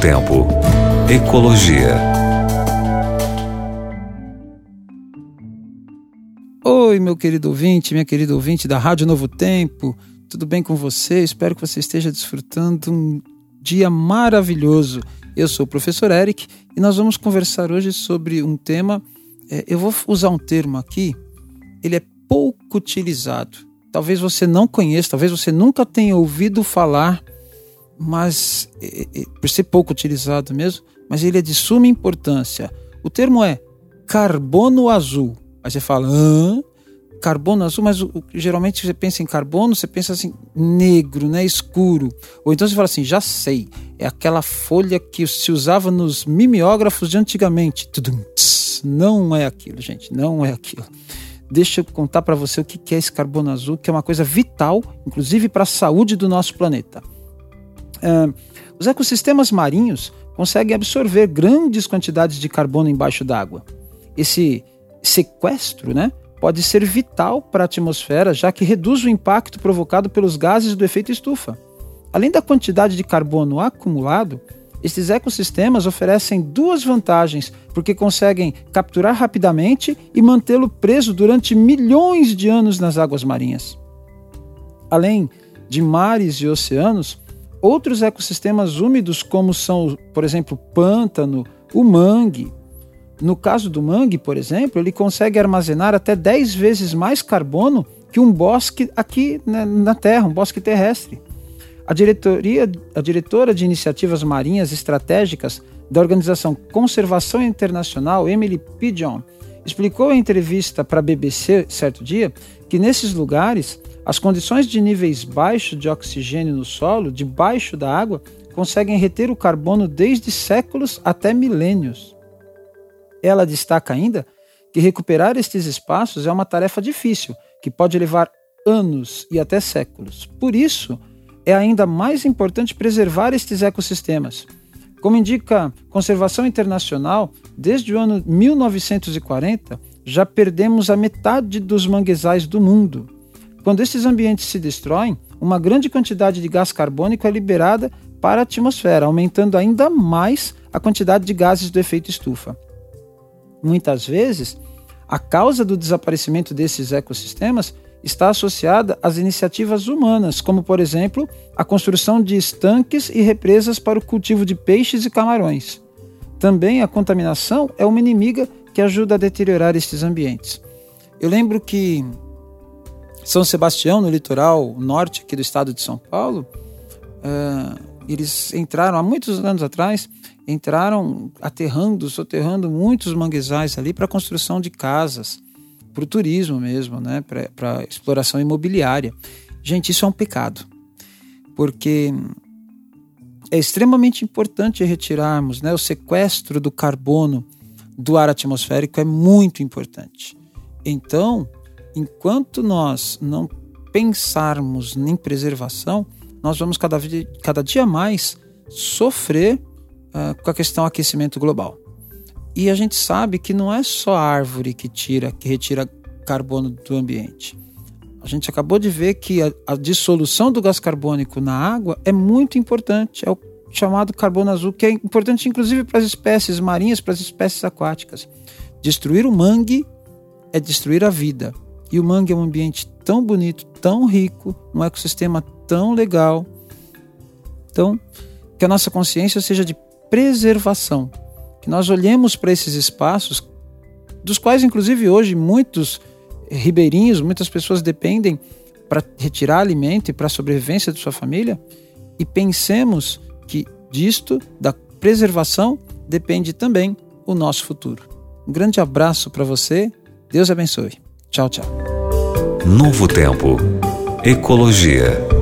Tempo. Ecologia. Oi, meu querido ouvinte, minha querida ouvinte da Rádio Novo Tempo. Tudo bem com você? Espero que você esteja desfrutando um dia maravilhoso. Eu sou o professor Eric e nós vamos conversar hoje sobre um tema. É, eu vou usar um termo aqui, ele é pouco utilizado. Talvez você não conheça, talvez você nunca tenha ouvido falar mas é, é, por ser pouco utilizado mesmo, mas ele é de suma importância. O termo é carbono azul. Aí você fala, Hã? carbono azul, mas o, geralmente você pensa em carbono, você pensa assim, negro, né, escuro. Ou então você fala assim, já sei, é aquela folha que se usava nos mimeógrafos de antigamente. Tudum, tss, não é aquilo, gente, não é aquilo. Deixa eu contar para você o que é esse carbono azul, que é uma coisa vital, inclusive para a saúde do nosso planeta. Uh, os ecossistemas marinhos conseguem absorver grandes quantidades de carbono embaixo d'água. Esse sequestro né, pode ser vital para a atmosfera, já que reduz o impacto provocado pelos gases do efeito estufa. Além da quantidade de carbono acumulado, estes ecossistemas oferecem duas vantagens, porque conseguem capturar rapidamente e mantê-lo preso durante milhões de anos nas águas marinhas. Além de mares e oceanos, Outros ecossistemas úmidos, como são, por exemplo, o pântano, o mangue. No caso do mangue, por exemplo, ele consegue armazenar até 10 vezes mais carbono que um bosque aqui na Terra, um bosque terrestre. A, diretoria, a diretora de iniciativas marinhas estratégicas da Organização Conservação Internacional, Emily Pigeon, explicou em entrevista para a BBC certo dia que nesses lugares as condições de níveis baixos de oxigênio no solo, debaixo da água, conseguem reter o carbono desde séculos até milênios. Ela destaca ainda que recuperar estes espaços é uma tarefa difícil, que pode levar anos e até séculos. Por isso, é ainda mais importante preservar estes ecossistemas. Como indica Conservação Internacional, desde o ano 1940 já perdemos a metade dos manguezais do mundo. Quando esses ambientes se destroem, uma grande quantidade de gás carbônico é liberada para a atmosfera, aumentando ainda mais a quantidade de gases do efeito estufa. Muitas vezes, a causa do desaparecimento desses ecossistemas está associada às iniciativas humanas, como, por exemplo, a construção de estanques e represas para o cultivo de peixes e camarões. Também a contaminação é uma inimiga que ajuda a deteriorar estes ambientes. Eu lembro que São Sebastião, no litoral norte aqui do estado de São Paulo, uh, eles entraram há muitos anos atrás, entraram aterrando, soterrando muitos manguezais ali para construção de casas para o turismo mesmo, né? para exploração imobiliária. Gente, isso é um pecado, porque é extremamente importante retirarmos né? o sequestro do carbono do ar atmosférico, é muito importante. Então, enquanto nós não pensarmos em preservação, nós vamos cada, cada dia mais sofrer uh, com a questão aquecimento global. E a gente sabe que não é só a árvore que tira, que retira carbono do ambiente. A gente acabou de ver que a, a dissolução do gás carbônico na água é muito importante, é o chamado carbono azul, que é importante inclusive para as espécies marinhas, para as espécies aquáticas. Destruir o mangue é destruir a vida. E o mangue é um ambiente tão bonito, tão rico, um ecossistema tão legal. Então, que a nossa consciência seja de preservação, que nós olhemos para esses espaços, dos quais, inclusive, hoje muitos ribeirinhos, muitas pessoas dependem para retirar alimento e para a sobrevivência de sua família, e pensemos que disto, da preservação, depende também o nosso futuro. Um grande abraço para você, Deus abençoe. Tchau, tchau. Novo Tempo. Ecologia.